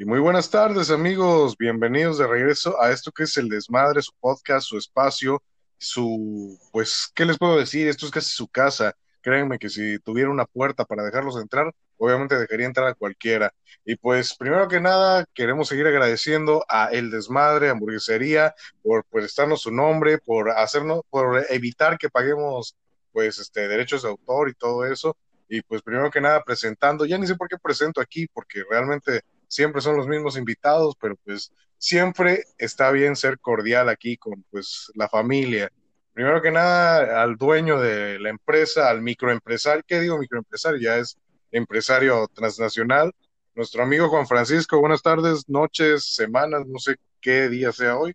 Y muy buenas tardes amigos, bienvenidos de regreso a esto que es el desmadre, su podcast, su espacio, su, pues, ¿qué les puedo decir? Esto es casi su casa. Créanme que si tuviera una puerta para dejarlos entrar, obviamente dejaría entrar a cualquiera. Y pues, primero que nada, queremos seguir agradeciendo a El Desmadre, Hamburguesería, por prestarnos su nombre, por hacernos, por evitar que paguemos, pues, este, derechos de autor y todo eso. Y pues, primero que nada, presentando, ya ni sé por qué presento aquí, porque realmente siempre son los mismos invitados, pero pues siempre está bien ser cordial aquí con pues la familia. Primero que nada, al dueño de la empresa, al microempresario, ¿qué digo microempresario? Ya es empresario transnacional. Nuestro amigo Juan Francisco, buenas tardes, noches, semanas, no sé qué día sea hoy.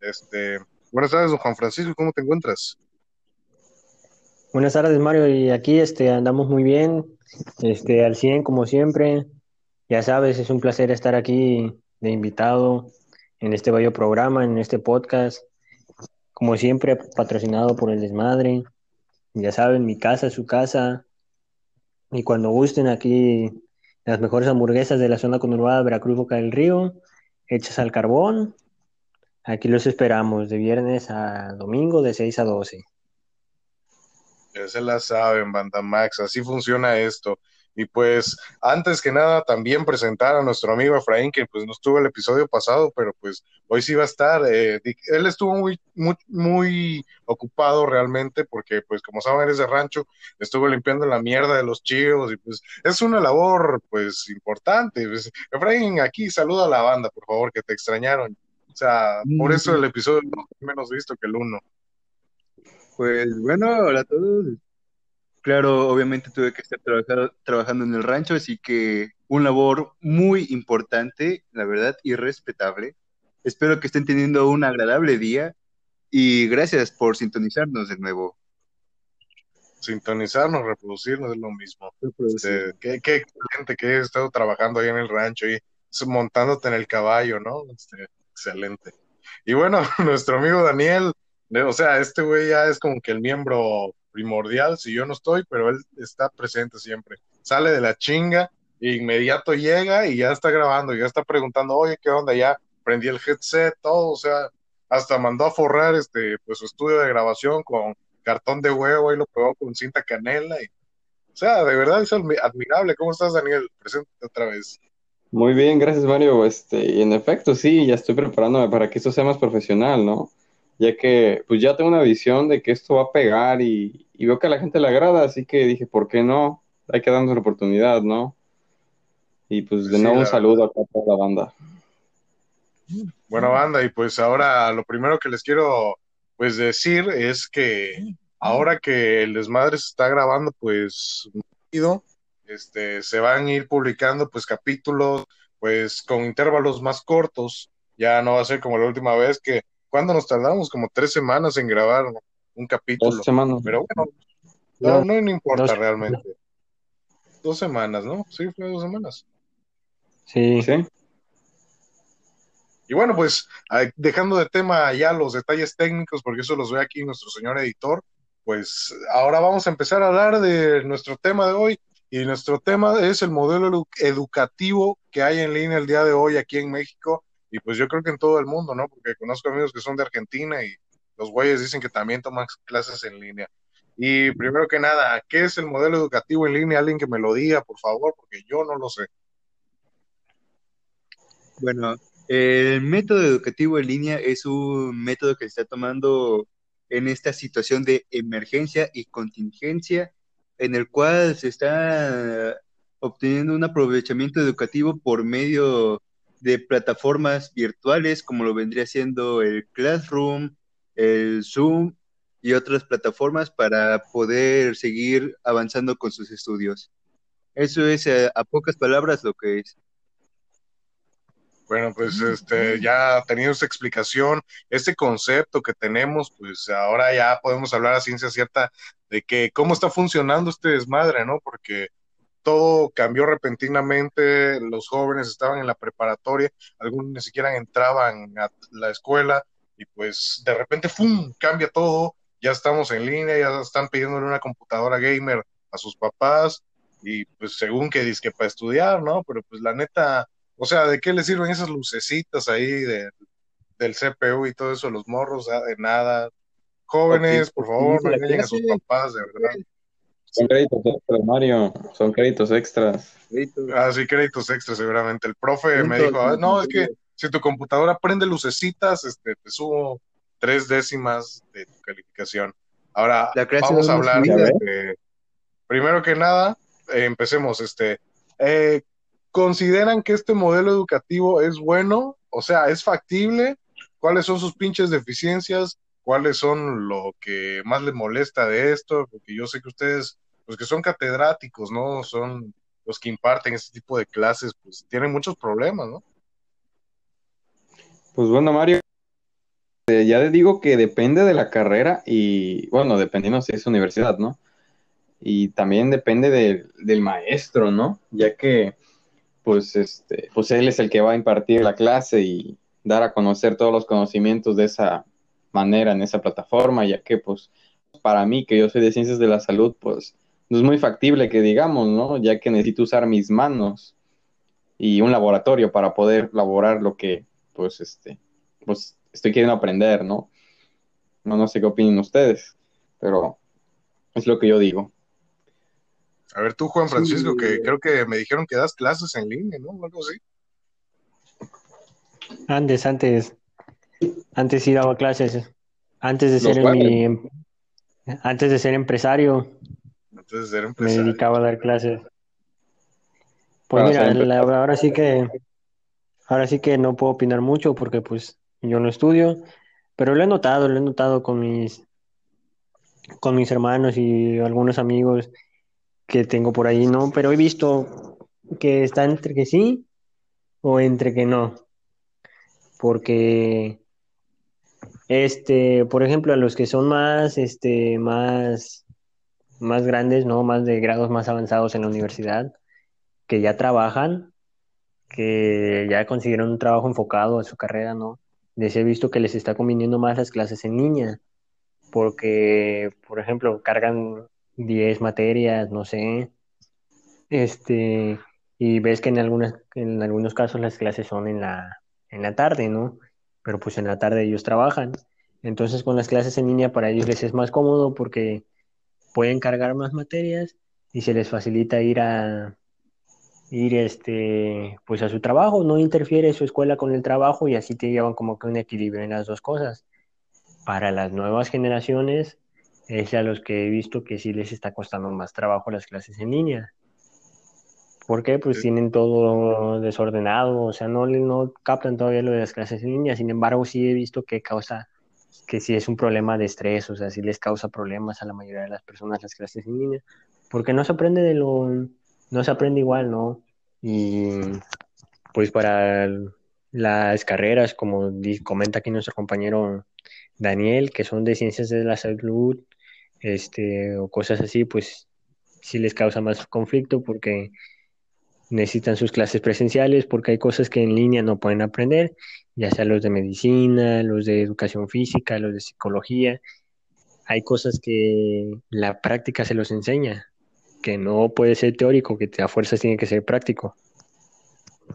Este, buenas tardes, Juan Francisco, ¿cómo te encuentras? Buenas tardes, Mario, y aquí este andamos muy bien, este al 100 como siempre, ya sabes, es un placer estar aquí de invitado en este bello programa, en este podcast. Como siempre, patrocinado por el desmadre. Ya saben, mi casa su casa. Y cuando gusten aquí las mejores hamburguesas de la zona conurbada Veracruz Boca del Río, hechas al carbón. Aquí los esperamos de viernes a domingo de 6 a 12. Ya se la saben, Banda Max, así funciona esto. Y pues, antes que nada, también presentar a nuestro amigo Efraín, que pues no estuvo el episodio pasado, pero pues hoy sí va a estar. Eh, él estuvo muy, muy, muy ocupado realmente, porque pues como saben, eres de rancho, estuvo limpiando la mierda de los chivos, y pues es una labor pues importante. Pues, Efraín, aquí saluda a la banda, por favor, que te extrañaron. O sea, por eso el episodio no menos visto que el uno. Pues bueno, hola a todos, Claro, obviamente tuve que estar trabajando en el rancho, así que un labor muy importante, la verdad, y respetable. Espero que estén teniendo un agradable día y gracias por sintonizarnos de nuevo. Sintonizarnos, reproducirnos es lo mismo. Este, qué, qué excelente que he estado trabajando ahí en el rancho y montándote en el caballo, ¿no? Este, excelente. Y bueno, nuestro amigo Daniel, o sea, este güey ya es como que el miembro primordial si yo no estoy, pero él está presente siempre. Sale de la chinga, e inmediato llega y ya está grabando, ya está preguntando, oye, ¿qué onda? Ya prendí el headset, todo, o sea, hasta mandó a forrar este, pues su estudio de grabación con cartón de huevo y lo pegó con cinta canela. Y, o sea, de verdad es admirable. ¿Cómo estás, Daniel? Preséntate otra vez. Muy bien, gracias, Mario. Este, y en efecto, sí, ya estoy preparándome para que esto sea más profesional, ¿no? Ya que pues ya tengo una visión de que esto va a pegar y, veo que a la gente le agrada, así que dije, ¿por qué no? Hay que darnos la oportunidad, ¿no? Y pues de nuevo un saludo a toda la banda. Bueno, banda, y pues ahora lo primero que les quiero pues decir es que ahora que el desmadre se está grabando, pues este, se van a ir publicando pues capítulos pues con intervalos más cortos, ya no va a ser como la última vez que ¿Cuándo nos tardamos? Como tres semanas en grabar un capítulo. Dos semanas. Pero bueno, no, no, importa realmente. Dos semanas, ¿no? Sí, fue dos semanas. Sí. Sí. Y bueno, pues dejando de tema ya los detalles técnicos, porque eso los ve aquí nuestro señor editor, pues ahora vamos a empezar a hablar de nuestro tema de hoy. Y nuestro tema es el modelo educativo que hay en línea el día de hoy aquí en México y pues yo creo que en todo el mundo, ¿no? Porque conozco amigos que son de Argentina y los güeyes dicen que también toman clases en línea. Y primero que nada, ¿qué es el modelo educativo en línea? Alguien que me lo diga, por favor, porque yo no lo sé. Bueno, el método educativo en línea es un método que se está tomando en esta situación de emergencia y contingencia, en el cual se está obteniendo un aprovechamiento educativo por medio de plataformas virtuales como lo vendría siendo el Classroom, el Zoom y otras plataformas para poder seguir avanzando con sus estudios. Eso es eh, a, pocas palabras lo que es. Bueno, pues este, ya teniendo esta explicación, este concepto que tenemos, pues ahora ya podemos hablar a ciencia cierta de que cómo está funcionando este desmadre, ¿no? Porque todo cambió repentinamente, los jóvenes estaban en la preparatoria, algunos ni siquiera entraban a la escuela y pues de repente, ¡fum!, cambia todo, ya estamos en línea, ya están pidiéndole una computadora gamer a sus papás y pues según que dice que para estudiar, ¿no? Pero pues la neta, O sea, ¿de qué le sirven esas lucecitas ahí de, del CPU y todo eso, los morros? Ah, de nada. Jóvenes, por favor, no a sus papás, de verdad. Son créditos extras, Mario. Son créditos extras. Ah, sí, créditos extras, seguramente. El profe me dijo, ah, no, es que si tu computadora prende lucecitas, este, te subo tres décimas de tu calificación. Ahora, vamos a hablar de, primero que nada, eh, empecemos, este, eh, ¿consideran que este modelo educativo es bueno? O sea, ¿es factible? ¿Cuáles son sus pinches deficiencias? ¿Cuáles son lo que más les molesta de esto? Porque yo sé que ustedes, pues que son catedráticos, ¿no? Son los que imparten este tipo de clases, pues tienen muchos problemas, ¿no? Pues bueno, Mario, eh, ya le digo que depende de la carrera y, bueno, dependiendo si es universidad, ¿no? Y también depende del maestro, ¿no? Ya que, pues, este, pues él es el que va a impartir la clase y dar a conocer todos los conocimientos de esa manera en esa plataforma, ya que, pues, para mí, que yo soy de ciencias de la salud, pues, no es muy factible que digamos, ¿no? Ya que necesito usar mis manos y un laboratorio para poder laborar lo que, pues, este, pues, estoy queriendo aprender, ¿no? No, no sé qué opinan ustedes, pero es lo que yo digo. A ver, tú, Juan Francisco, que creo que me dijeron que das clases en línea, ¿no? Algo así. Antes, antes, antes sí daba clases. Antes de ser mi, antes de ser empresario. Antes de ser empresario. Me dedicaba a dar clases. Pues mira, ahora sí que, ahora sí que no puedo opinar mucho porque pues yo no estudio, pero lo he notado, lo he notado con mis, con mis hermanos y algunos amigos que tengo por ahí, ¿no? Pero he visto que está entre que sí o entre que no. Porque, este, por ejemplo, a los que son más, este, más, más grandes, ¿no? Más de grados más avanzados en la universidad, que ya trabajan, que ya consiguieron un trabajo enfocado a su carrera, ¿no? les he visto que les está conviniendo más las clases en línea, porque, por ejemplo, cargan 10 materias, no sé, este, y ves que en, algunas, en algunos casos las clases son en la, en la tarde, ¿no? Pero pues en la tarde ellos trabajan. Entonces con las clases en línea para ellos les es más cómodo porque pueden cargar más materias y se les facilita ir a, ir este, pues a su trabajo, no interfiere su escuela con el trabajo y así te llevan como que un equilibrio en las dos cosas. Para las nuevas generaciones, es a los que he visto que sí les está costando más trabajo las clases en línea. ¿Por qué? Pues tienen todo desordenado, o sea, no, no captan todavía lo de las clases en línea. Sin embargo, sí he visto que causa, que sí es un problema de estrés, o sea, sí les causa problemas a la mayoría de las personas las clases en línea, porque no se aprende de lo, no se aprende igual, ¿no? Y pues para las carreras, como comenta aquí nuestro compañero Daniel, que son de ciencias de la salud, este, o cosas así, pues sí les causa más conflicto porque necesitan sus clases presenciales, porque hay cosas que en línea no pueden aprender, ya sea los de medicina, los de educación física, los de psicología. Hay cosas que la práctica se los enseña, que no puede ser teórico, que a fuerzas tiene que ser práctico.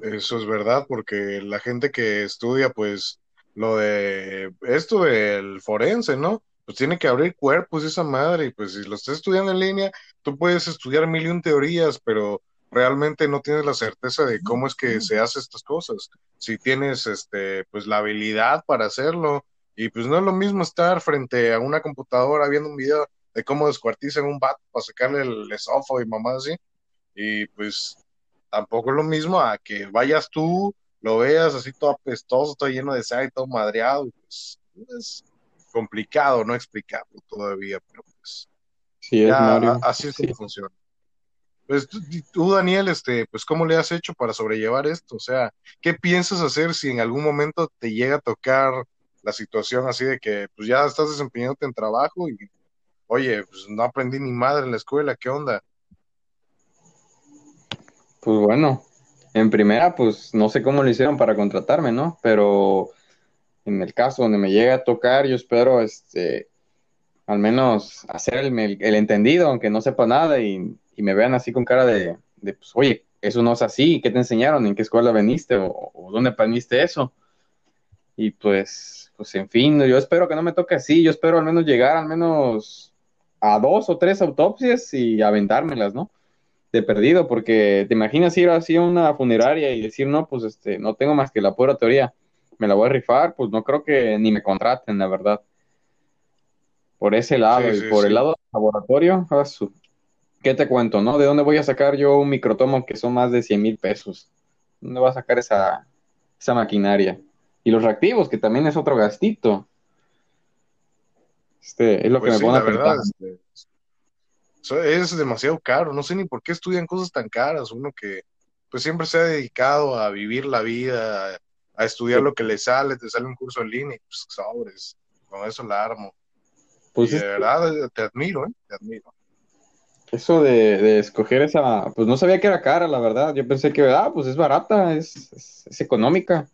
Eso es verdad, porque la gente que estudia, pues, lo de esto del forense, ¿no? Pues tiene que abrir cuerpos esa madre, y pues si lo estás estudiando en línea, tú puedes estudiar mil y un teorías, pero realmente no tienes la certeza de cómo es que se hace estas cosas. Si tienes, este, pues, la habilidad para hacerlo, y pues no es lo mismo estar frente a una computadora viendo un video de cómo descuartizan un vato para sacarle el esófago y mamá así. Y pues tampoco es lo mismo a que vayas tú, lo veas así todo apestoso, todo lleno de sangre, todo madreado. pues es complicado no explicarlo todavía, pero pues sí, así es como funciona. Pues tú, Daniel, este, pues ¿cómo le has hecho para sobrellevar esto? O sea, ¿qué piensas hacer si en algún momento te llega a tocar la situación así de que pues ya estás desempeñándote en trabajo y oye, pues no aprendí ni madre en la escuela, ¿qué onda? Pues bueno, en primera, pues no sé cómo lo hicieron para contratarme, ¿no? Pero en el caso donde me llegue a tocar, yo espero, este, al menos hacer el, entendido, aunque no sepa nada y, me vean así con cara de, pues, oye, eso no es así, ¿qué te enseñaron? ¿En qué escuela veniste? ¿O, o dónde aprendiste eso? Y pues, pues en fin, yo espero que no me toque así, yo espero al menos llegar al menos a dos o tres autopsias y aventármelas, ¿no? De perdido, porque te imaginas ir así a una funeraria y decir, no, pues este, no tengo más que la pura teoría, me la voy a rifar, pues no creo que ni me contraten, la verdad. Por ese lado, Sí, y por sí. el lado del laboratorio, ah, su- ¿qué te cuento, no? ¿De dónde voy a sacar yo un microtomo que son más de 100 mil pesos? ¿Dónde va a sacar esa, esa maquinaria? Y los reactivos, que también es otro gastito. Este, es lo que Pues me sí, pone la a pensar. verdad, este, eso es demasiado caro. No sé ni por qué estudian cosas tan caras. Uno que pues siempre se ha dedicado a vivir la vida, a, estudiar lo que le sale, te sale un curso en línea, pues sobres, con eso la armo. Pues y de verdad te admiro, ¿eh? Te admiro. Eso de, de escoger esa, pues no sabía que era cara, la verdad. Yo pensé que, ah, pues es barata, es, es, es económica.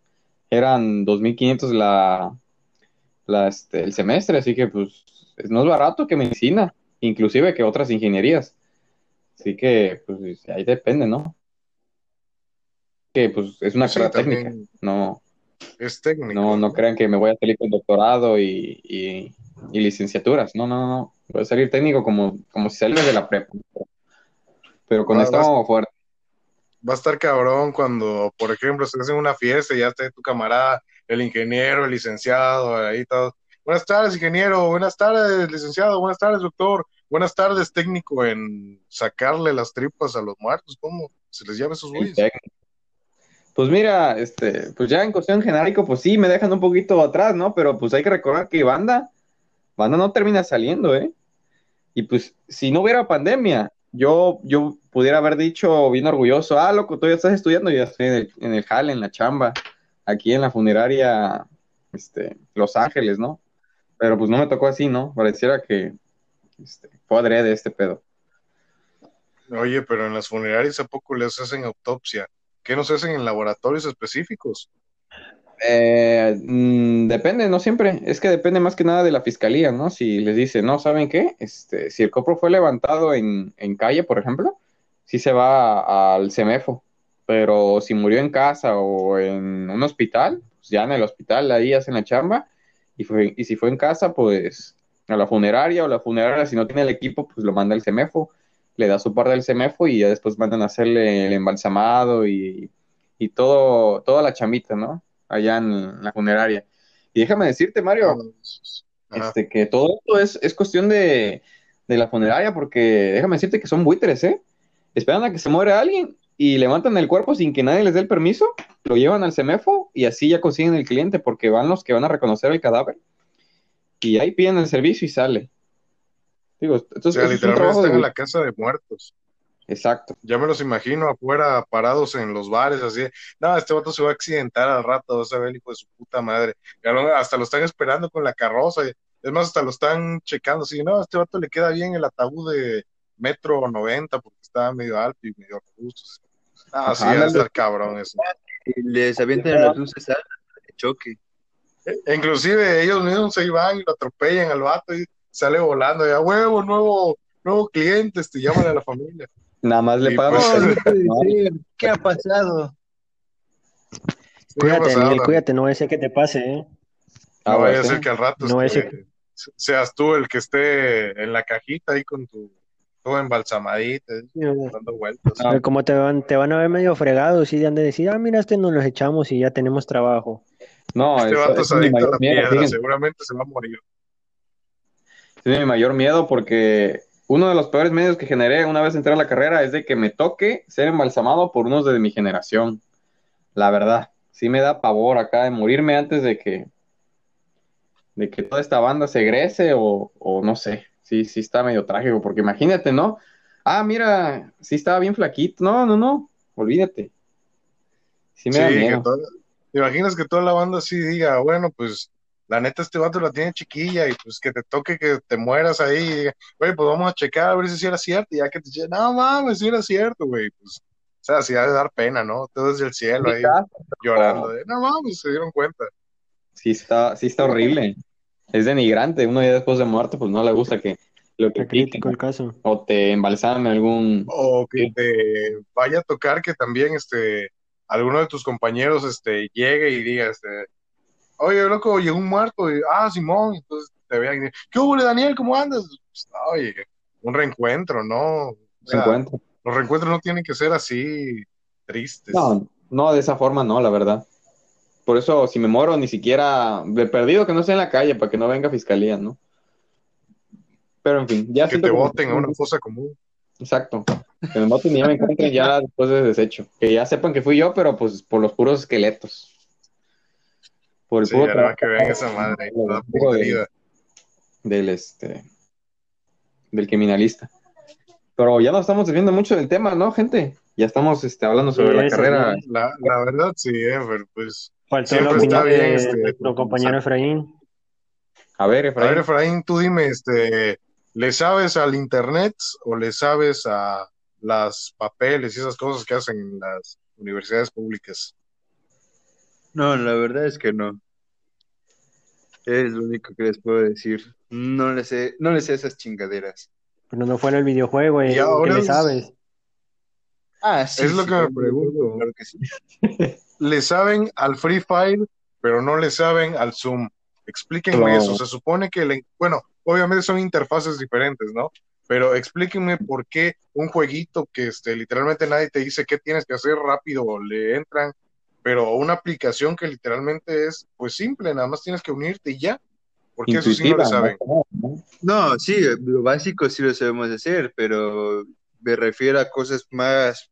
Eran 2.500 la, la, este, el semestre, así que pues es- no es barato que medicina, inclusive que otras ingenierías. Así que, pues ahí depende, ¿no? Que pues es una sí, carrera técnica, no, es técnico, no, no crean que me voy a salir con doctorado y, y, y licenciaturas, no, no, no, no. Voy a salir técnico como, como si saliera de la prepa, pero con Va, va, esto fuerte. va a estar cabrón cuando, por ejemplo, estés en una fiesta y ya esté tu camarada, el ingeniero, el licenciado, ahí todo. Buenas tardes, ingeniero. Buenas tardes, licenciado. Buenas tardes, doctor. Buenas tardes, técnico en sacarle las tripas a los muertos. ¿Cómo se les llama esos güeyes? Pues mira, este, pues ya en cuestión genérico, pues sí, me dejan un poquito atrás, ¿no? Pero pues hay que recordar que banda, banda no termina saliendo, ¿eh? Y pues si no hubiera pandemia, yo, yo pudiera haber dicho bien orgulloso, ah, loco, tú ya estás estudiando, ya estoy en el, en el jale, en la chamba, aquí en la funeraria, este, Los Ángeles, ¿no? Pero pues no me tocó así, ¿no? Pareciera que este, fue adrede este pedo. Oye, pero en las funerarias a poco les hacen autopsia. ¿Qué nos hacen en laboratorios específicos? Eh, mm, depende, no siempre. Es que depende más que nada de la fiscalía, ¿no? Si les dice, no, ¿saben qué? Este, si el copro fue levantado en, en calle, por ejemplo, sí se va al CEMEFO. Pero si murió en casa o en un hospital, pues ya en el hospital ahí hacen la chamba. Y, fue, y si fue en casa, pues a la funeraria o la funeraria, si no tiene el equipo, pues lo manda al CEMEFO. Le da su parte del CEMEFO y ya después mandan a hacerle el embalsamado y, y todo, toda la chambita, ¿no? Allá en la funeraria. Y déjame decirte, Mario, Ajá. este, que todo esto es, es cuestión de, de la funeraria, porque déjame decirte que son buitres, ¿eh? Esperan a que se muere alguien y levantan el cuerpo sin que nadie les dé el permiso, lo llevan al CEMEFO y así ya consiguen el cliente, porque van los que van a reconocer el cadáver y ahí piden el servicio y sale. Digo, O entonces sea, es un literalmente están en la casa de muertos. Exacto. Ya me los imagino afuera parados en los bares, así. No, este vato se va a accidentar al rato, vas a ver, hijo de su puta madre. Hasta lo están esperando con la carroza. y- Es más, hasta lo están checando, así. No, a este vato le queda bien el ataúd de metro 90 porque está medio alto y medio robusto. Ah, sí, Ajá, ha de ándale. estar cabrón eso. Y les avientan las luces de choque. E- Inclusive ellos mismos se van y lo atropellan al vato y sale volando. Ya, huevo, nuevo, nuevo cliente, este, llámale a la familia. Nada más le pagan pues- No, el no. ¿Qué ha pasado? Cuídate, Miguel, cuídate, no ese que te pase, ¿eh? No vaya a ser ¿eh? que al rato No, este, ese- seas tú el que esté en la cajita ahí con tu todo embalsamadita, dando vueltas. Ah. Pero Como te van, te van a ver medio fregados y han de decir, ah, mira, este nos los echamos y ya tenemos trabajo. No, este eso- vato es es mi mayor la miedo, piedra, seguramente se va a morir. Es mi mayor miedo porque uno de los peores medios que generé una vez entré a la carrera es de que me toque ser embalsamado por unos de mi generación. La verdad, sí me da pavor acá de morirme antes de que de que toda esta banda se egrese o, o no sé. Sí, sí está medio trágico porque imagínate, ¿no? Ah, mira, sí estaba bien flaquito. No, no, no, olvídate. Sí me Sí, da que miedo. toda- ¿te imaginas que toda la banda así diga, bueno, pues la neta este vato la tiene chiquilla y pues que te toque que te mueras ahí y diga, güey, pues vamos a checar a ver si sí era cierto, y ya que te dice, no mames, si era cierto, güey, pues, o sea, sí ha de dar pena, ¿no? Todo desde el cielo ahí llorando, de, no mames, se dieron cuenta. Sí está, sí está horrible. Es denigrante. Uno ya después de muerto, pues no le gusta que lo que crítico el caso. o te embalsamen algún... O que te vaya a tocar que también este alguno de tus compañeros este llegue y diga este oye loco, llegó un muerto y ah Simón, entonces te vean y ¿qué hubo Daniel? ¿Cómo andas? Pues, oye, un reencuentro, ¿no? O se sea, los reencuentros no tienen que ser así tristes. No, no, de esa forma no, la verdad. Por eso, si me muero, ni siquiera de perdido que no esté en la calle para que no venga fiscalía, ¿no? Pero en fin, ya que te como- voten a una fosa común. Exacto. Que me voten y ya me encuentren ya después de desecho. Que ya sepan que fui yo, pero pues por los puros esqueletos. Por el Sí, puro ¿verdad? trabajo Que vean esa madre toda Puro de- podrida. del este del criminalista. Pero ya nos estamos desviando mucho del tema, ¿no, gente? Ya estamos este, hablando sobre Sí, la carrera. La, la verdad, sí, eh, pero pues. Faltó Siempre la opinión está bien, de este, nuestro compañero Efraín. A ver, A Efraín. ver, Efraín, tú dime, este, ¿le sabes al internet o le sabes a las papeles y esas cosas que hacen en las universidades públicas? No, la verdad es que no. Es lo único que les puedo decir. No le sé, no le sé esas chingaderas. Pero no fue en el videojuego, Y ¿eh? ahora ¿Qué le es- sabes? Ah, sí, Es lo sí, que me pregunto. Claro que sí. Le saben al Free Fire, pero no le saben al Zoom. Explíquenme Claro. eso. Se supone que, le, bueno, obviamente son interfaces diferentes, ¿no? Pero explíquenme por qué un jueguito que este, literalmente nadie te dice qué tienes que hacer rápido, le entran, pero una aplicación que literalmente es, pues simple, nada más tienes que unirte y ya. Porque eso sí no le saben. ¿no? Sí, lo básico sí lo sabemos hacer, pero me refiero a cosas más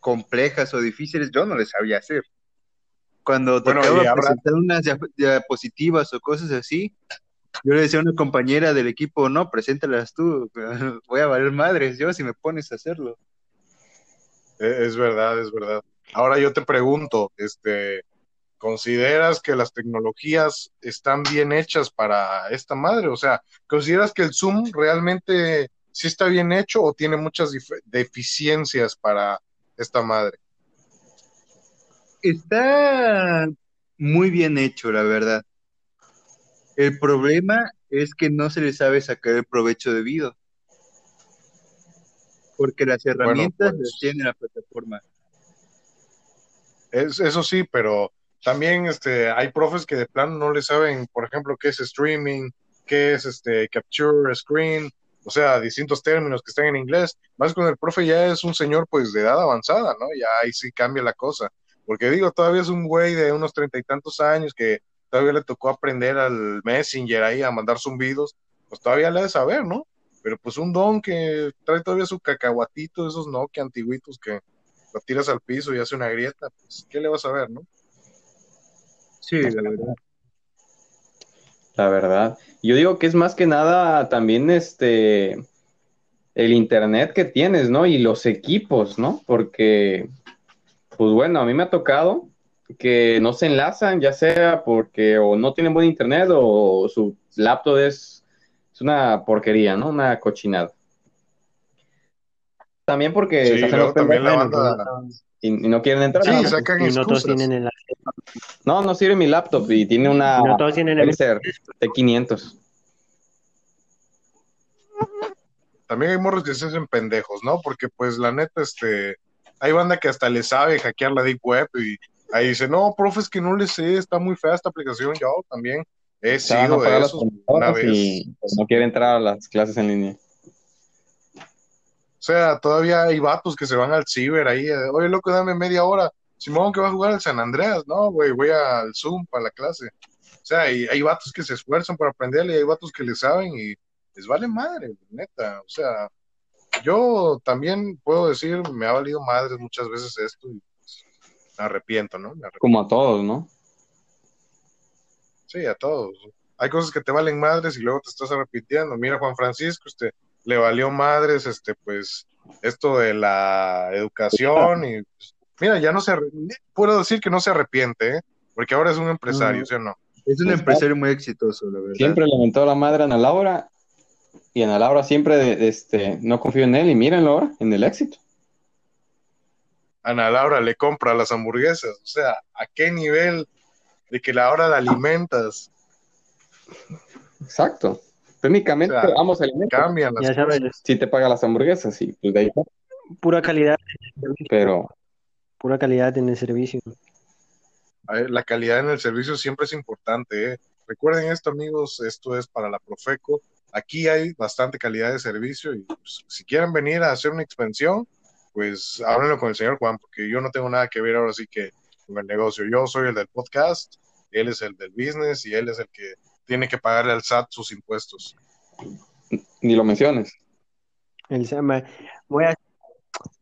complejas o difíciles, yo no les sabía hacer. Cuando Bueno, tocaba habrá- presentar unas dia- diapositivas o cosas así, yo le decía a una compañera del equipo, no, preséntalas tú, voy a valer madres yo si me pones a hacerlo. E- Es verdad, es verdad. Ahora yo te pregunto, este, ¿consideras que las tecnologías están bien hechas para esta madre? O sea, ¿consideras que el Zoom realmente sí está bien hecho o tiene muchas deficiencias para esta madre? Está muy bien hecho, la verdad. El problema es que no se le sabe sacar el provecho debido. Porque las herramientas pues. las tiene la plataforma. Es, eso sí, pero también este, hay profes que de plano no le saben, por ejemplo, qué es streaming, qué es este capture screen, o sea, distintos términos que están en inglés. Más cuando el profe ya es un señor pues de edad avanzada, ¿no? Ya ahí sí cambia la cosa. Porque digo, todavía es un güey de unos treinta y tantos años que todavía le tocó aprender al Messenger ahí a mandar zumbidos, pues todavía le ha de saber, ¿no? Pero pues un don que trae todavía su cacahuatito, esos Nokia antiguitos que lo tiras al piso y hace una grieta, pues ¿qué le vas a ver, no? Sí, la verdad. La verdad. Yo digo que es más que nada también este el internet que tienes, ¿no? Y los equipos, ¿no? Porque, pues bueno, a mí me ha tocado que no se enlazan, ya sea porque o no tienen buen internet o su laptop es, es una porquería, ¿no? Una cochinada. También porque Sí, se hacen los también la pendejos banda, y, y no quieren entrar. sí, No, sacan Y no todos tienen el no, no sirve mi laptop y tiene una no todos tienen el Acer T500. También hay morros que se hacen pendejos, ¿no? Porque pues la neta, este, hay banda que hasta le sabe hackear la deep web y ahí dice, no, profe, es que no le sé, está muy fea esta aplicación, yo también he sido de esos una vez. y pues, no quiere entrar a las clases en línea. O sea, todavía hay vatos que se van al ciber ahí, eh, oye, loco, dame media hora. Simón, que va a jugar al San Andreas, no, güey, voy al Zoom para la clase. O sea, y hay vatos que se esfuerzan por aprenderle y hay vatos que le saben y les vale madre, neta. O sea, yo también puedo decir, me ha valido madres muchas veces esto y pues, me arrepiento, ¿no? Me arrepiento. Como a todos, ¿no? Sí, a todos. Hay cosas que te valen madres y luego te estás arrepintiendo. Mira, Juan Francisco, este, le valió madres, este, pues, esto de la educación y, pues, mira, ya no se, puedo decir que no se arrepiente, ¿eh? Porque ahora es un empresario, Ujú. ¿sí o no? Es un empresario muy exitoso, la verdad. Siempre le mentó la madre a Ana Laura y Ana Laura siempre este, no confío en él y mírenlo ahora, en el éxito. Ana Laura le compra las hamburguesas, o sea, ¿a qué nivel de que la hora la alimentas? Exacto. Técnicamente, O sea, vamos alimentos. cambian las Ya sabes, Si te paga las hamburguesas, sí, pues de ahí. pura calidad, en el servicio, Pero pura calidad en el servicio. Ver, La calidad en el servicio siempre es importante. ¿eh? Recuerden esto, amigos, esto es para la Profeco. Aquí hay bastante calidad de servicio y pues, si quieren venir a hacer una expansión, pues háblenlo con el señor Juan, porque yo no tengo nada que ver ahora sí que con el negocio. Yo soy el del podcast, él es el del business y él es el que tiene que pagarle al SAT sus impuestos. ni lo menciones. El SAT me- voy a,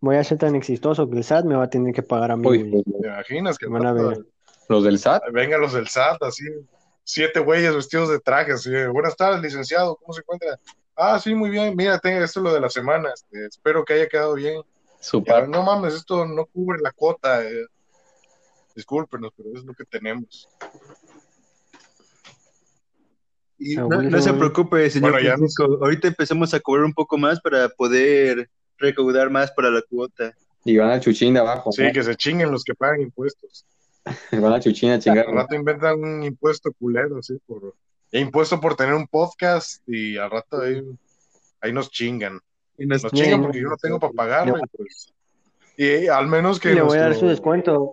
voy a ser tan exitoso que el SAT me va a tener que pagar a mí. Uy, ¿Te imaginas que Van a ver. los del SAT, vengan los del SAT, así, siete güeyes vestidos de traje, así, de, buenas tardes, licenciado, ¿cómo se encuentra? Ah, sí, muy bien, mira, tenga esto es lo de la semana, este, espero que haya quedado bien. Ya, no mames, esto no cubre la cuota. eh. Discúlpenos, pero es lo que tenemos. Y no, se preocupe, señor Bueno, ya. Ahorita empezamos a cobrar un poco más para poder recaudar más para la cuota. y van al chuchín de abajo. Sí, que se chinguen los que pagan impuestos. Van al chuchín a chingar. Al rato inventan un impuesto culero, así, por e impuesto por tener un podcast y al rato ahí, ahí nos chingan. Y nos- Nos chingan porque yo no tengo para pagarlo. Y, pues, y al menos que Le voy a dar su descuento.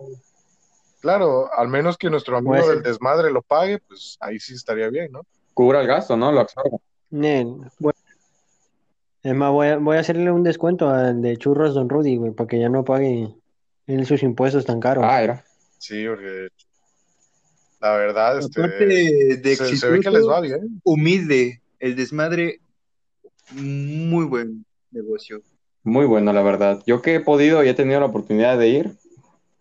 claro, al menos que nuestro amigo del desmadre lo pague, pues ahí sí estaría bien, ¿no? Cubra el gasto, ¿no? Lo absorba. Es más, voy a, voy a hacerle un descuento al de churros Don Rudy, güey, para que ya no pague él sus impuestos tan caros. Ah, era. Sí, porque la verdad, este, Aparte de se, se ve que les va bien. humilde, el desmadre, muy buen negocio. Muy bueno, la verdad. Yo que he podido y he tenido la oportunidad de ir,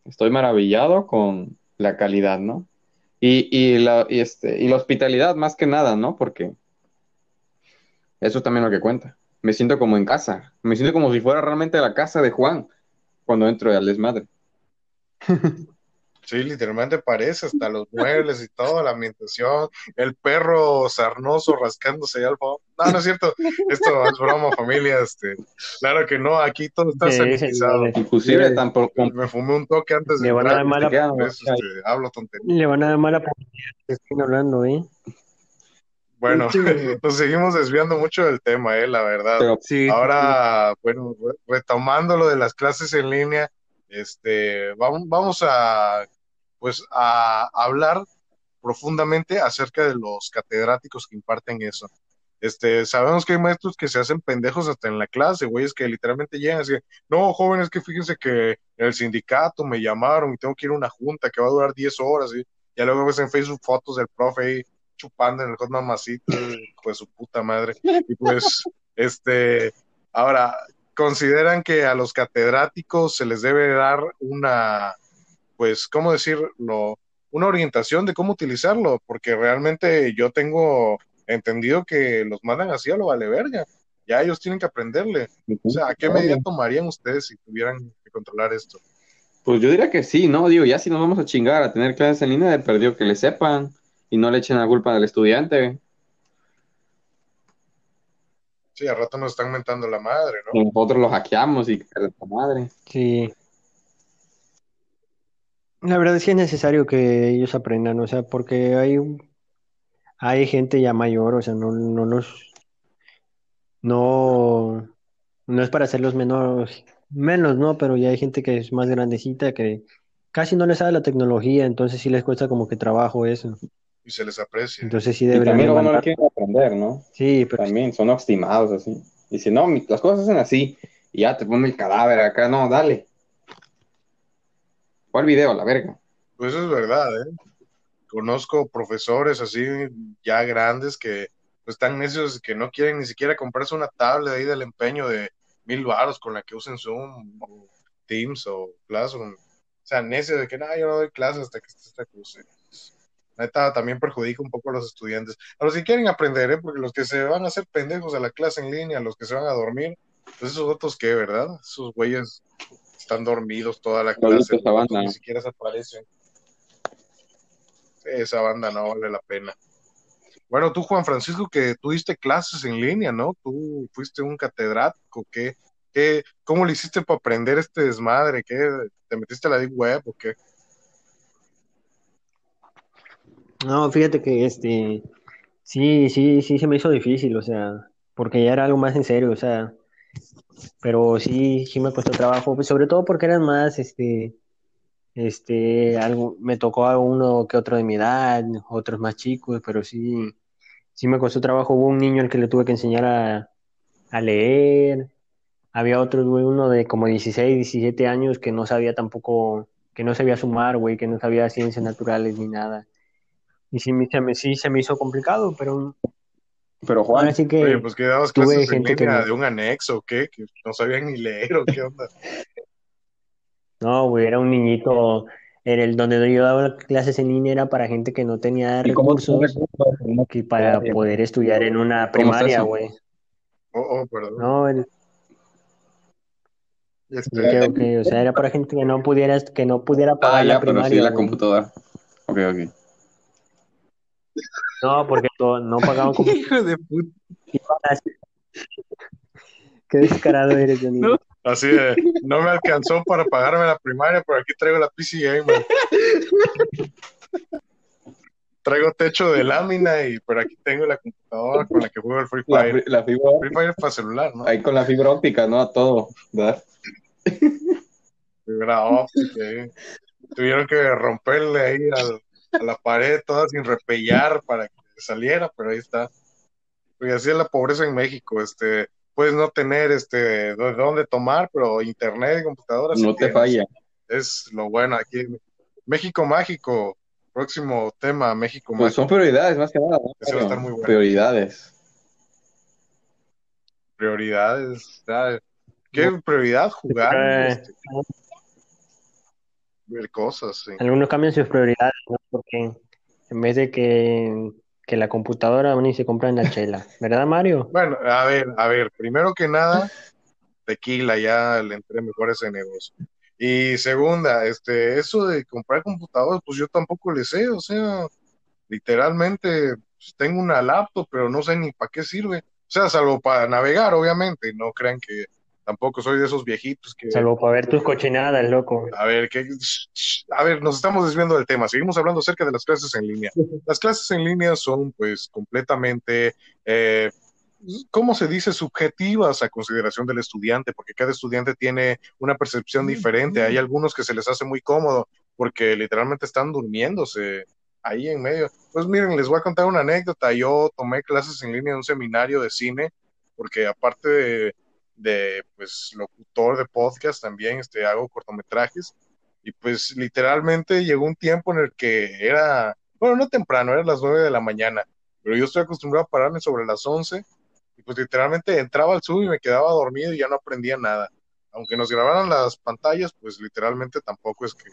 estoy maravillado con la calidad, ¿no? Y, y, la, y, este, y la hospitalidad más que nada, ¿no? Porque eso también es lo que cuenta. Me siento como en casa. Me siento como si fuera realmente la casa de Juan cuando entro al desmadre. Sí, literalmente parece, hasta los muebles y todo, la ambientación, el perro sarnoso rascándose al fondo. No, no es cierto, esto es broma, familia, este, claro que no, aquí todo está Sí, sanitizado. Inclusive con- Me fumé un toque antes de Le van a dar mala por eso, este, hablo tontería. Le van a dar mala publicidad estén hablando, ¿eh? Bueno, nos seguimos desviando mucho del tema, eh, la verdad. pero Sí. Ahora, bueno, re- retomando lo de las clases en línea, este, vamos, vamos a, pues, a hablar profundamente acerca de los catedráticos que imparten eso. Este, sabemos que hay maestros que se hacen pendejos hasta en la clase, güeyes que literalmente llegan así, no, jóvenes, que fíjense que el sindicato me llamaron y tengo que ir a una junta que va a durar 10 horas, y ya luego ves en Facebook fotos del profe ahí chupando en el hot mamacito, de su puta madre. Y pues, este, ahora, consideran que a los catedráticos se les debe dar una, pues, ¿cómo decirlo? Una orientación de cómo utilizarlo, porque realmente yo tengo entendido que los mandan así a lo vale verga. Ya ellos tienen que aprenderle. O sea, ¿a qué medida tomarían ustedes si tuvieran que controlar esto? Pues yo diría que sí, ¿no? Digo, ya si nos vamos a chingar a tener clases en línea, de perdido que le sepan y no le echen la culpa al estudiante. Sí, al rato nos están mentando la madre, ¿no? Y nosotros lo hackeamos y que la madre. Sí. La verdad es que es necesario que ellos aprendan, o sea, porque hay un- hay gente ya mayor, o sea, no, no los no no es para hacerlos menos menos, ¿no? Pero ya hay gente que es más grandecita que casi no les sabe la tecnología, entonces sí les cuesta como que trabajo eso. Y se les aprecia. Entonces sí Y deberían también luego no quieren aprender, ¿no? Sí, pero También son obstimados así. Y si no, mi- las cosas hacen así y ya te ponen el cadáver acá, no, dale. ¿Cuál video? La verga. Pues eso es verdad, ¿eh? Conozco profesores así ya grandes que pues, están necios que no quieren ni siquiera comprarse una tablet ahí del empeño de mil baros con la que usen Zoom o Teams o Classroom. O sea, necios de que no, yo no doy clases hasta que esté esta cosa. Neta, también perjudica un poco a los estudiantes. A los que quieren aprender, ¿eh? Porque los que se van a hacer pendejos a la clase en línea, los que se van a dormir, pues esos otros qué, ¿verdad? Esos güeyes están dormidos toda la clase, esa banda. ni siquiera se aparecen. Esa banda no vale la pena. Bueno, tú, Juan Francisco, que tuviste clases en línea, ¿no? Tú fuiste un catedrático, ¿qué, qué, cómo le hiciste para aprender este desmadre? ¿Qué, ¿Te metiste a la deep web o qué? No, fíjate que este Sí, sí, sí se me hizo difícil, o sea, porque ya era algo más en serio, o sea, pero sí, sí me costó trabajo, pues, sobre todo porque eran más, este, este, algo, me tocó a uno que otro de mi edad, otros más chicos, pero sí, sí me costó trabajo. Hubo un niño al que le tuve que enseñar a, leer, había otro, güey, uno de como 16, 17 años que no sabía tampoco, que no sabía sumar, güey, que no sabía ciencias naturales ni nada. Y sí, me- se me, sí se me hizo complicado, pero Pero Juan, ahora sí que Oye, pues que dabas clases en gente que línea de un anexo o qué, que no sabían ni leer o qué onda. No, güey, era un niñito. En el donde yo daba clases en línea era para gente que no tenía ¿y cómo recursos que para poder estudiar en una ¿Cómo está primaria, güey. Oh, oh, perdón. No, el- Este, ok, ok, O sea, era para gente que no pudiera, que no pudiera Ah, pagar la ya, pero sí primaria, la computadora. Ok, ok. No, porque no pagaban como Hijo de puta. Qué descarado eres, Johnny. No. así de, no me alcanzó para pagarme la primaria, pero aquí traigo la PC Gamer. Traigo techo de lámina y pero aquí tengo la computadora con la que juego el Free Fire. fi- la fibra, Free Fire para celular, ¿no? ahí con la fibra óptica, ¿no? A todo, ¿verdad? Fibra óptica. eh. Tuvieron que romperle ahí al- a la pared toda sin repellar para que saliera, pero ahí está. Y así es la pobreza en México, este, puedes no tener este de dónde tomar, pero internet y computadora No te tienes. falla. Es lo bueno aquí. México mágico, próximo tema, México Pues son prioridades, más que nada. ¿no? Ese va a estar muy bueno. Prioridades. Prioridades. ¿sabes? ¿Qué prioridad? Jugar, Eh, este, ver cosas, sí. Algunos cambian sus prioridades, ¿no? Porque en vez de que, que la computadora van y se compran la chela, ¿verdad, Mario? Bueno, a ver, a ver, primero que nada, tequila, ya le entré mejor a ese negocio. Y segunda, este, eso de comprar computadoras, pues yo tampoco le sé, o sea, literalmente pues, tengo una laptop, pero no sé ni para qué sirve. O sea, salvo para navegar, obviamente, no crean que tampoco soy de esos viejitos que... Salvo para ver tus cochinadas, loco. A ver, que, a ver, nos estamos desviando del tema. Seguimos hablando acerca de las clases en línea. Las clases en línea son, pues, completamente, eh, ¿cómo se dice? Subjetivas a consideración del estudiante, porque cada estudiante tiene una percepción diferente. Hay algunos que se les hace muy cómodo porque literalmente están durmiéndose ahí en medio. Pues miren, les voy a contar una anécdota. Yo tomé clases en línea en un seminario de cine, porque aparte de de pues locutor de podcast también, este, hago cortometrajes y pues literalmente llegó un tiempo en el que era, bueno, no temprano, era las nueve de la mañana, pero yo estoy acostumbrado a pararme sobre las once y pues literalmente entraba al sub y me quedaba dormido y ya no aprendía nada. Aunque nos grabaran las pantallas, pues literalmente tampoco es que,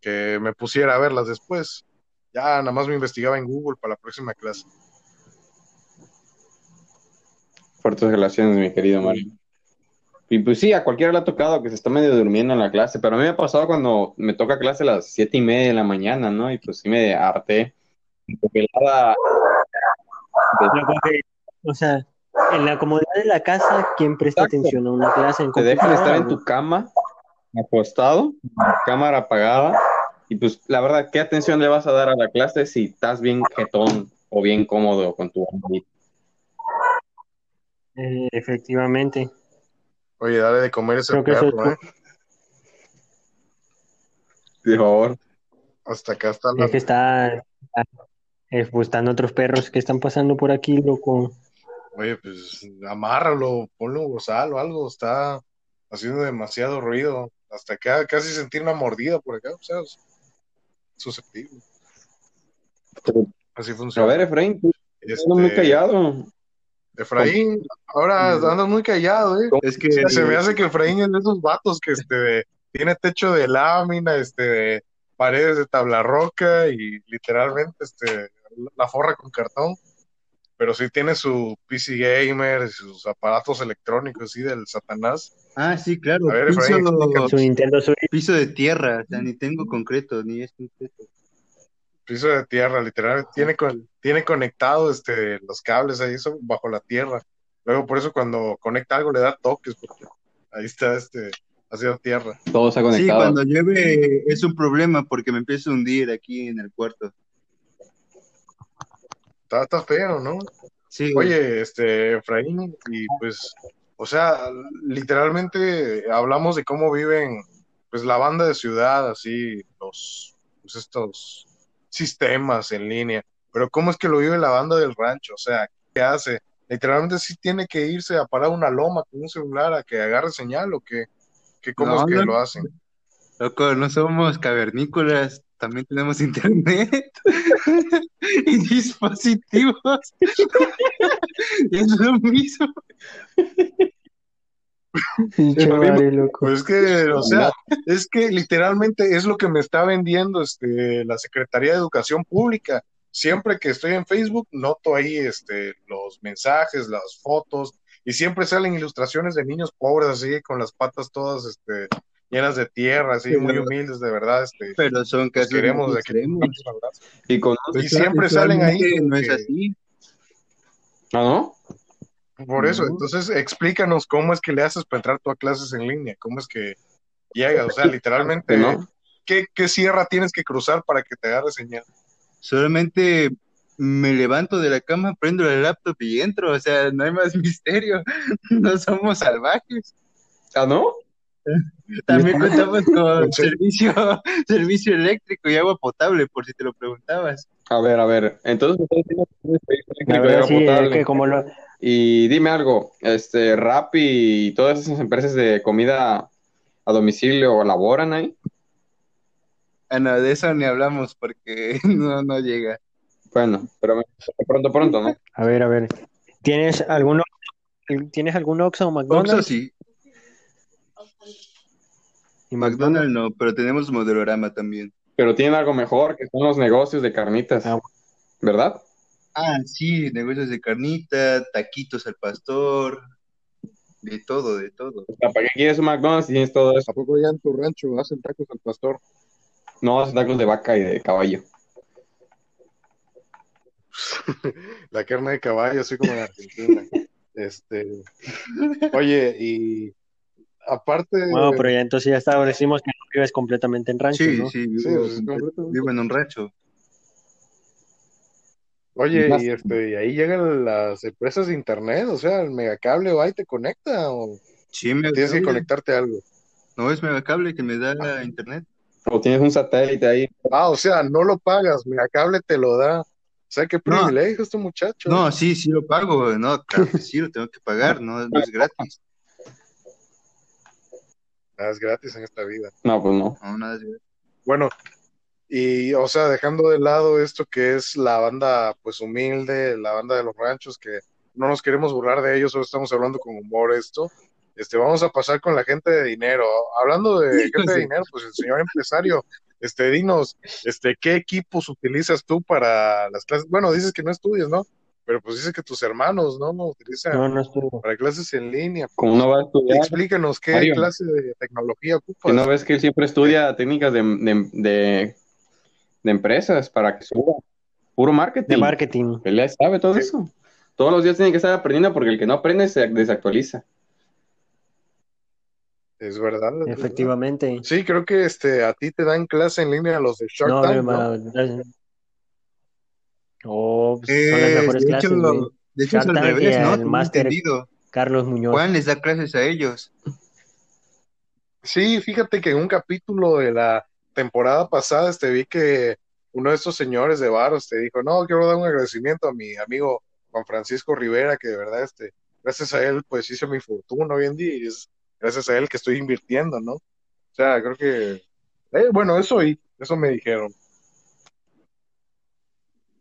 que me pusiera a verlas después. Ya nada más me investigaba en Google para la próxima clase. Fuertes relaciones, mi querido Mario. Y pues sí, a cualquiera le ha tocado que se está medio durmiendo en la clase, pero a mí me ha pasado cuando me toca clase a las siete y media de la mañana, ¿no? Y pues sí me harté. Que- O sea, en la comodidad de la casa, ¿quién presta Exacto. atención a una clase en te dejan estar en tu cama, acostado, cámara apagada, y pues la verdad, ¿qué atención le vas a dar a la clase si estás bien jetón o bien cómodo con tu amiguito? Eh, efectivamente. Oye, dale de comer ese Creo que eso perro, es- ¿eh? Por favor. Hasta acá está la Es que está, eh, pues, están otros perros que están pasando por aquí, loco. Oye, pues amárralo, ponle un bozal o algo, está haciendo demasiado ruido. Hasta acá casi sentir una mordida por acá, o sea, es susceptible. Así A funciona. ver, Efraín, tú Este, muy callado. Efraín, ahora andas muy callado, ¿eh? Es que Se me hace que Efraín es de esos vatos que este, tiene techo de lámina, este, paredes de tabla roca y literalmente este, la forra con cartón. Pero sí tiene su PC gamer, sus aparatos electrónicos, así del Satanás. Ah, sí, claro. A ver, Efraín, piso, Su Nintendo Switch. piso de tierra, o sea, ni tengo concreto, ni es concreto. Piso de tierra, literalmente tiene, con, tiene conectado este, los cables ahí son bajo la tierra. Luego por eso cuando conecta algo le da toques, porque ahí está este, hacia tierra. Todo se ha Sí, conectado. cuando llueve es un problema porque me empiezo a hundir aquí en el cuarto. Está, está feo, ¿no? Sí. Oye, este, Efraín, y pues, o sea, literalmente hablamos de cómo viven, pues, la banda de ciudad, así, los, pues, estos sistemas en línea, pero cómo es que lo vive la banda del rancho, o sea, ¿qué hace? Literalmente sí tiene que irse a parar una loma con un celular a que agarre señal o que, que cómo No, es que no. lo hacen. Loco, no somos cavernícolas, también tenemos internet y dispositivos. Es lo mismo. Loco. Pues es que, o sea, es que literalmente es lo que me está vendiendo este, la Secretaría de Educación Pública. Siempre que estoy en Facebook, noto ahí este, los mensajes, las fotos, y siempre salen ilustraciones de niños pobres así, con las patas todas este, llenas de tierra, así, muy humildes, de verdad. Este, Pero son los casos queremos de. Y con... Y siempre salen ahí No es así. ¿Ah, no? Por eso, entonces explícanos cómo es que le haces para entrar tú a clases en línea, cómo es que llegas, o sea, literalmente, no. ¿qué, qué sierra tienes que cruzar para que te agarre señal? Solamente me levanto de la cama, prendo la laptop y entro. O sea, no hay más misterio. No somos salvajes. ¿Ah, no? También contamos con servicio, servicio eléctrico y agua potable, por si te lo preguntabas. A ver, a ver. Entonces, ustedes tienen un servicio La eléctrico y verdad agua sí, es potable. que como lo... Y dime algo, este, Rappi y todas esas empresas de comida a domicilio laboran ahí. Ah, no, de eso ni hablamos porque no, no llega. Bueno, pero pronto, pronto, ¿no? A ver, a ver. ¿Tienes alguno, ¿tienes algún Oxxo o McDonald's? Oxxo sí, Y McDonald's no, pero tenemos modelorama también. Pero tienen algo mejor, que son los negocios de carnitas, Ah, ¿verdad? Ah, sí, negocios de carnita, taquitos al pastor, de todo, de todo. O sea, ¿para qué quieres un McDonald's si tienes todo eso? ¿A poco ya en tu rancho hacen tacos al pastor? No, hacen tacos de vaca y de caballo. La carne de caballo, así como en Argentina. Este, oye, y aparte, Bueno, pero ya entonces ya establecimos que no vives completamente en rancho, Sí, ¿no? sí, vivo, pues, completamente. vivo en un rancho. Oye, Más- y este, y ahí llegan las empresas de internet, o sea, el megacable va y te conecta, o Sí, me tienes que conectarte a algo. No es megacable que me da internet. O tienes un satélite ahí. Ah, o sea, no lo pagas, megacable te lo da. O sea, qué No. privilegio este muchacho. No, sí, sí lo pago. No, claro que sí, lo tengo que pagar, no, no es gratis. Nada es gratis en esta vida. No, pues no. No, nada es gratis. Bueno, y o sea, dejando de lado esto que es la banda pues humilde, la banda de los ranchos, que no nos queremos burlar de ellos, solo estamos hablando con humor esto. Este, vamos a pasar con la gente de dinero. Hablando de gente de dinero, pues el señor empresario, este, dinos, este, ¿qué equipos utilizas tú para las clases? Bueno, dices que no estudias, ¿no? Pero pues dices que tus hermanos, ¿no? No utilizan No, no para clases en línea. Como uno va a estudiar, Explícanos qué Mario. clase de tecnología ocupas. no ves que él siempre estudia técnicas de, de, de- de empresas para que suba. Puro marketing. De marketing. Él ya sabe todo Sí. eso. Todos los días tiene que estar aprendiendo porque el que no aprende se desactualiza. Es verdad. es verdad. Efectivamente. Sí, creo que este, a ti te dan clase en línea los de Shark No, Tank, ¿no? Oh, pues son las mejores de clases, hecho, güey. de hecho es al revés, ¿no? el máster. Carlos Muñoz. Juan les da clases a ellos. Sí, fíjate que en un capítulo de la temporada pasada este, vi que uno de estos señores de Varos te dijo, no, quiero dar un agradecimiento a mi amigo Juan Francisco Rivera, que de verdad, este, gracias a él, pues hice mi fortuna hoy en día y es gracias a él que estoy invirtiendo, ¿no? O sea, creo que, eh, bueno, eso oí, eso me dijeron.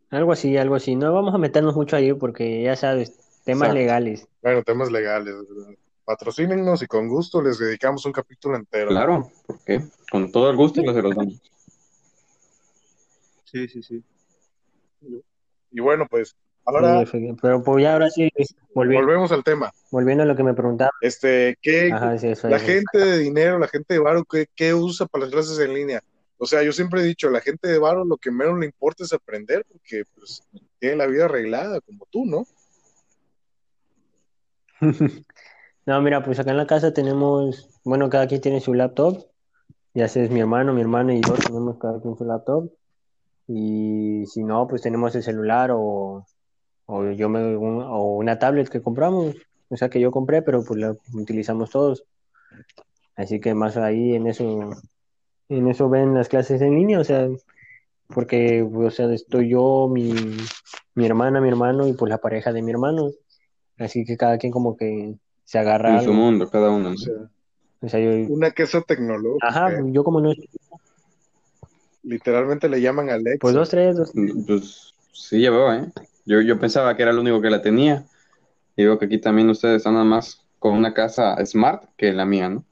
Algo así, algo así. No vamos a meternos mucho ahí porque ya sabes, temas Exacto. legales. Bueno, temas legales, ¿verdad? Patrocínennos y con gusto les dedicamos un capítulo entero. Claro, porque con todo el gusto se los damos. Sí, sí, sí. Y bueno, pues ahora pero pues ya ahora sí, volviendo, volvemos al tema. volviendo a lo que me preguntaba. Este, ¿qué, Ajá, sí, eso la gente de dinero, la gente de varo, ¿qué, qué usa para las clases en línea? O sea, yo siempre he dicho, la gente de varo lo que menos le importa es aprender, porque pues tiene la vida arreglada, como tú, ¿no? No, mira, pues acá en la casa tenemos, bueno, cada quien tiene su laptop, ya sea es mi hermano, mi hermana y yo tenemos cada quien su laptop, y si no, pues tenemos el celular o, o yo me, o una tablet que compramos, o sea, que yo compré, pero pues la utilizamos todos. Así que más ahí en eso, en eso ven las clases en línea, o sea, porque, o sea, estoy yo, mi, mi hermana, mi hermano y pues la pareja de mi hermano. Así que cada quien como que se agarra En su algo. mundo, cada uno. O sea, O sea, yo, una queso tecnológica. ajá, yo como no, Literalmente le llaman Alexa. pues dos, tres, dos, Pues sí, ya veo, ¿eh? Yo, yo pensaba que era el único que la tenía. Y veo que aquí también ustedes están nada más con una casa smart que la mía, ¿no?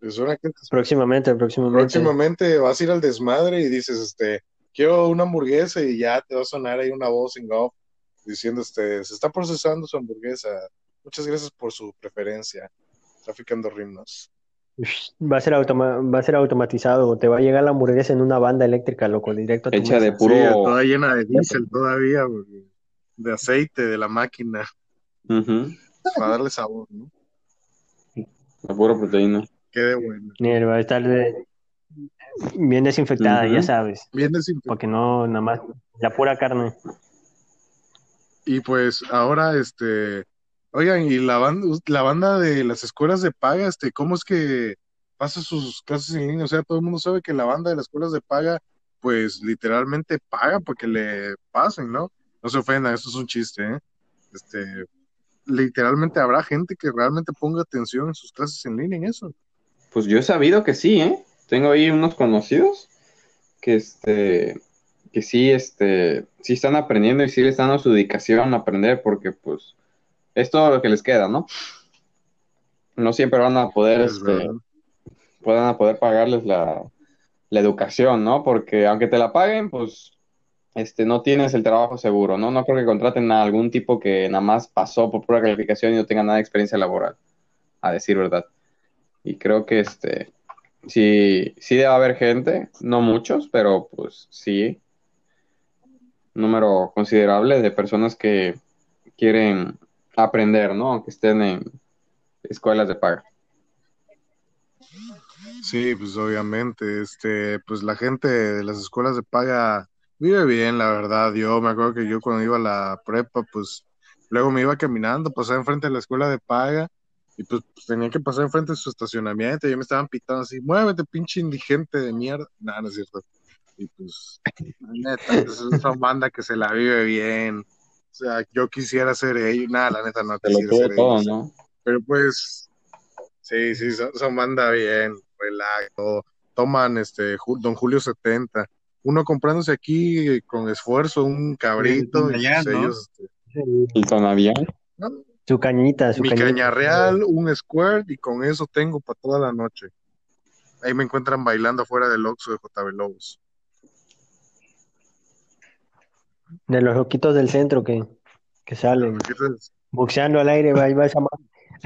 Es una que- próximamente, próximamente. Próximamente vas a ir al desmadre y dices, este, quiero una hamburguesa y ya te va a sonar ahí una voz en off diciendo, este, se está procesando su hamburguesa. Muchas gracias por su preferencia. Traficando ritmos. Va a ser automa- va a ser automatizado, te va a llegar la hamburguesa en una banda eléctrica, loco, directo a tu Hecha de puro. Sí, toda llena de diésel todavía, porque- de aceite de la máquina, Ujú, para darle sabor, ¿no? de pura proteína. Quede bueno. Mira, va a estar de- bien desinfectada, ya sabes, Bien desinfectado. porque no, nada más, la pura carne. Y pues ahora, este, oigan, y la banda, la banda de las escuelas de paga, este, ¿cómo es que pasa sus clases en línea? O sea, todo el mundo sabe que la banda de las escuelas de paga, pues literalmente paga porque le pasen, ¿no? No se ofendan, esto es un chiste, ¿eh? Este, literalmente habrá gente que realmente ponga atención en sus clases en línea en eso. Pues yo he sabido que sí, ¿eh? Tengo ahí unos conocidos que este que sí este sí están aprendiendo y sí le están dando su dedicación a aprender porque pues es todo lo que les queda, ¿no? No siempre van a poder Es este puedan a poder pagarles la, la educación, ¿no? Porque aunque te la paguen, pues este no tienes el trabajo seguro, ¿no? No creo que contraten a algún tipo que nada más pasó por pura calificación y no tenga nada de experiencia laboral, a decir verdad. Y creo que este sí, sí debe haber gente, no muchos, pero pues sí, número considerable de personas que quieren aprender, ¿no? Aunque estén en escuelas de paga. Sí, pues obviamente, este, pues la gente de las escuelas de paga vive bien, la verdad. Yo me acuerdo que yo cuando iba a la prepa, pues luego me iba caminando, pasaba enfrente de la escuela de paga y pues, tenía que pasar enfrente de su estacionamiento y me estaban pitando así, muévete, pinche indigente de mierda. Nada, no es cierto. Y pues, la neta, pues, es una banda que se la vive bien. O sea, yo quisiera ser ellos. Nada, la neta no lo quisiera tuvo ser todo, ellos. ¿no? Pero pues, sí, sí, son, son banda bien, relajo, toman este Don Julio 70, uno comprándose aquí con esfuerzo un cabrito, y pues ¿no? ellos, este, El Tonavián. ¿no? Su cañita, su mi cañita. caña real, un squirt y con eso tengo para toda la noche. Ahí me encuentran bailando afuera del Oxxo de JB Lobos. De los loquitos del centro que, que salen boxeando al aire, ahí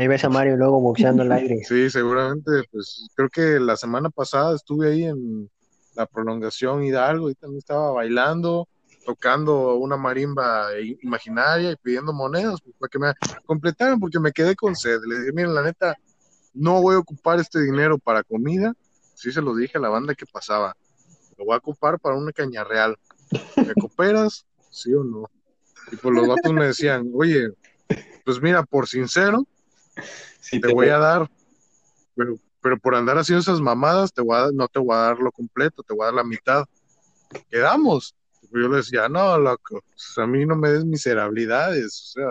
ves a Mario luego boxeando al aire. Sí, seguramente, pues creo que la semana pasada estuve ahí en la prolongación Hidalgo y también estaba bailando, tocando una marimba imaginaria y pidiendo monedas pues, para que me completaran porque me quedé con sed. Le dije, miren, la neta, no voy a ocupar este dinero para comida. Sí se lo dije a la banda que pasaba. Lo voy a ocupar para una caña real. ¿Me cooperas? ¿Sí o no? Y pues los vatos me decían, oye, pues mira, por sincero, Sí, te voy a dar, pero, pero por andar haciendo esas mamadas, te voy a, no te voy a dar lo completo, te voy a dar la mitad. Quedamos. Yo le decía, no, loco, pues, a mí no me des miserabilidades, o sea,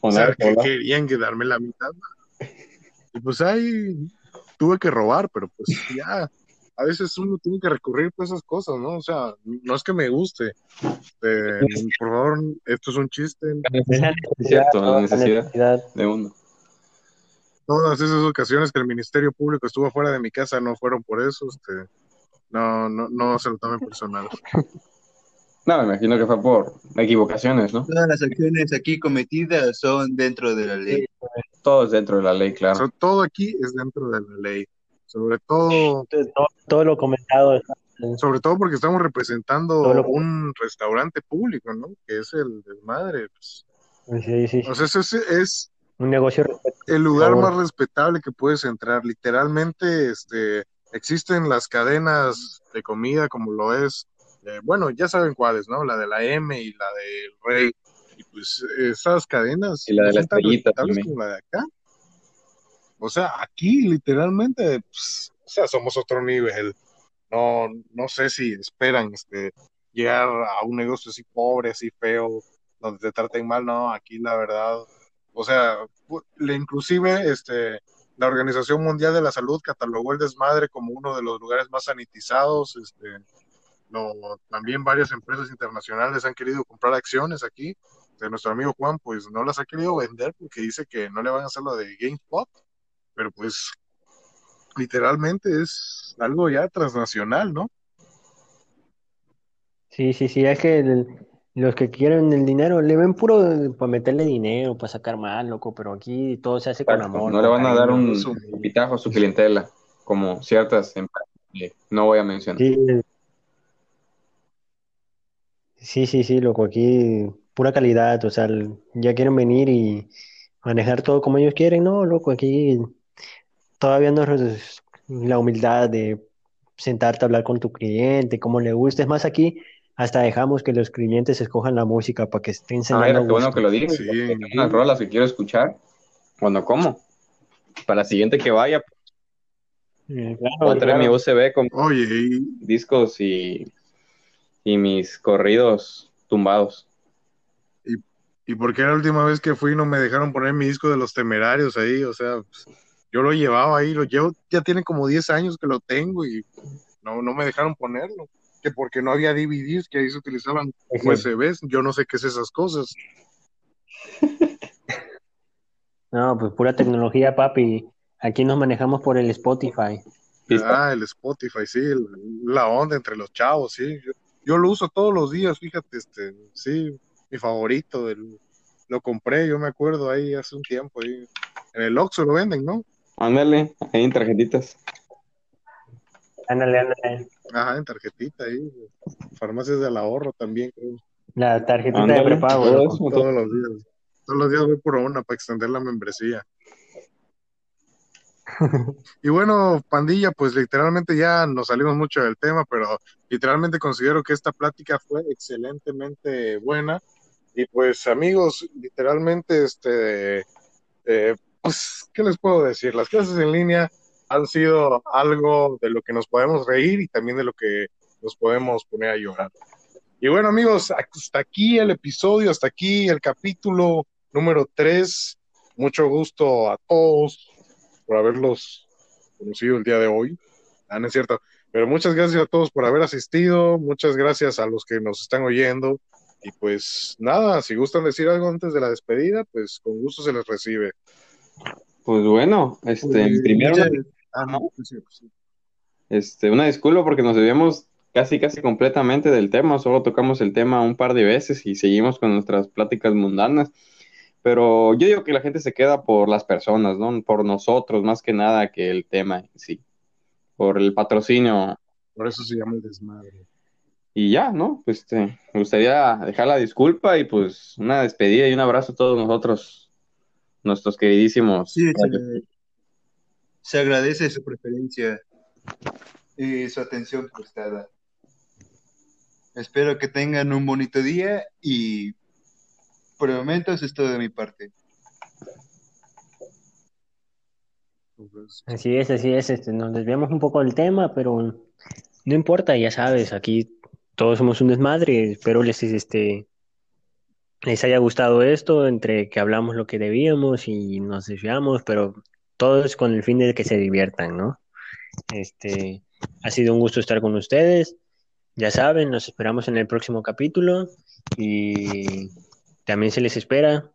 o sea, que querían que darme la mitad. Y pues ahí tuve que robar, pero pues ya, a veces uno tiene que recurrir a esas cosas, ¿no? O sea, no es que me guste. eh, por favor, esto es un chiste. La Es cierto, la de uno. todas esas ocasiones que el Ministerio Público estuvo fuera de mi casa no fueron por eso, este, no, no, no se lo tomen personal. No, me imagino que fue por equivocaciones, ¿no? Todas las acciones aquí cometidas son dentro de la ley. Todo es dentro de la ley, O claro. sea, todo aquí es dentro de la ley, sobre todo, Entonces, todo, todo lo comentado sobre todo porque estamos representando lo- un restaurante público, ¿no? Que es el desmadre. pues. sí, sí, O sea, ese es, es un negocio el lugar más respetable que puedes entrar. Literalmente, este, existen las cadenas de comida como lo es eh, bueno, ya saben cuáles, ¿no? La de la M y la del Rey. Y pues esas cadenas Y la de no la estrellita como la de acá. O sea, aquí literalmente, pues, o sea, somos otro nivel. No, no sé si esperan este, llegar a un negocio así pobre, así feo, donde te traten mal, no, aquí la verdad, o sea, inclusive este, la Organización Mundial de la Salud catalogó el desmadre como uno de los lugares más sanitizados, este, no, también varias empresas internacionales han querido comprar acciones aquí, de nuestro amigo Juan, pues no las ha querido vender porque dice que no le van a hacer lo de GameSpot, pero pues literalmente es algo ya transnacional, ¿no? Sí, sí, sí, es que el- los que quieren el dinero le ven puro para meterle dinero, para sacar más, loco, pero aquí todo se hace con amor, no le van a dar un pitajo a su clientela, como ciertas empresas que no voy a mencionar. Sí, sí, sí, sí, loco, aquí pura calidad, o sea, el- ya quieren venir y manejar todo como ellos quieren, no, loco, aquí todavía no es la humildad de sentarte a hablar con tu cliente, cómo le gusta, es más, aquí hasta dejamos que los clientes escojan la música para que estén Ah, cenando mira, a qué bueno que lo dices, sí, unas rolas que quiero escuchar cuando como. Para la siguiente que vaya, Eh, voy Claro, a traer mi claro. USB con oye, discos y, y mis corridos tumbados. y, y por qué la última vez que fui no me dejaron poner mi disco de los temerarios ahí, o sea, pues, yo lo llevaba ahí, lo llevo, ya tiene como 10 años que lo tengo y no, no me dejaron ponerlo, que porque no había DVDs, que ahí se utilizaban USBs, yo no sé qué es esas cosas. No, pues pura tecnología, papi. Aquí nos manejamos por el Spotify. Ah, el Spotify, sí, el- la onda entre los chavos, sí. Yo, yo lo uso todos los días, fíjate, este, sí, mi favorito, el- lo compré, yo me acuerdo ahí hace un tiempo, ahí. En el Oxxo lo venden, ¿no? Ándale, ahí en tarjetitas. Ándale, ándale. Ajá, en tarjetita ahí. Farmacias del ahorro también, creo. La tarjetita Ándale, de prepago, todo todo. Todos los días. Todos los días voy por una para extender la membresía. Y bueno, pandilla, pues literalmente ya nos salimos mucho del tema, pero literalmente considero que esta plática fue excelentemente buena. Y pues amigos, literalmente, este, eh, pues, ¿qué les puedo decir? Las clases en línea han sido algo de lo que nos podemos reír y también de lo que nos podemos poner a llorar. Y bueno, amigos, hasta aquí el episodio, hasta aquí el capítulo número 3. Mucho gusto a todos por haberlos conocido el día de hoy. Ah, no es cierto. Pero muchas gracias a todos por haber asistido. Muchas gracias a los que nos están oyendo. Y pues nada, si gustan decir algo antes de la despedida, pues con gusto se les recibe. Pues bueno, este, Pues, primero una, ah, no, sí, sí. este, una disculpa porque nos desviamos casi casi completamente del tema, solo tocamos el tema un par de veces y seguimos con nuestras pláticas mundanas. Pero yo digo que la gente se queda por las personas, ¿no? Por nosotros, más que nada que el tema en sí. Por el patrocinio Por eso se llama el desmadre. Y ya, ¿no? Pues este, me gustaría dejar la disculpa y pues una despedida y un abrazo a todos nosotros, nuestros queridísimos. Sí, se, se agradece su preferencia y su atención prestada. Espero que tengan un bonito día y por el momento eso es todo de mi parte. Así es, así es. Este, nos desviamos un poco del tema, pero no importa, ya sabes, aquí todos somos un desmadre. Espero les, este, les haya gustado esto, entre que hablamos lo que debíamos y nos desviamos, pero todo es con el fin de que se diviertan, ¿no? Este, ha sido un gusto estar con ustedes. Ya saben, nos esperamos en el próximo capítulo y también se les espera,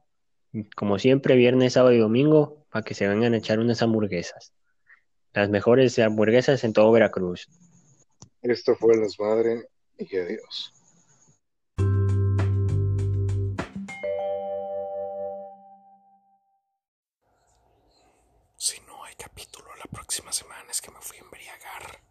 como siempre, viernes, sábado y domingo, para que se vengan a echar unas hamburguesas. Las mejores hamburguesas en todo Veracruz. esto fue el desmadre y adiós. Capítulo la próxima semana es que me fui a embriagar.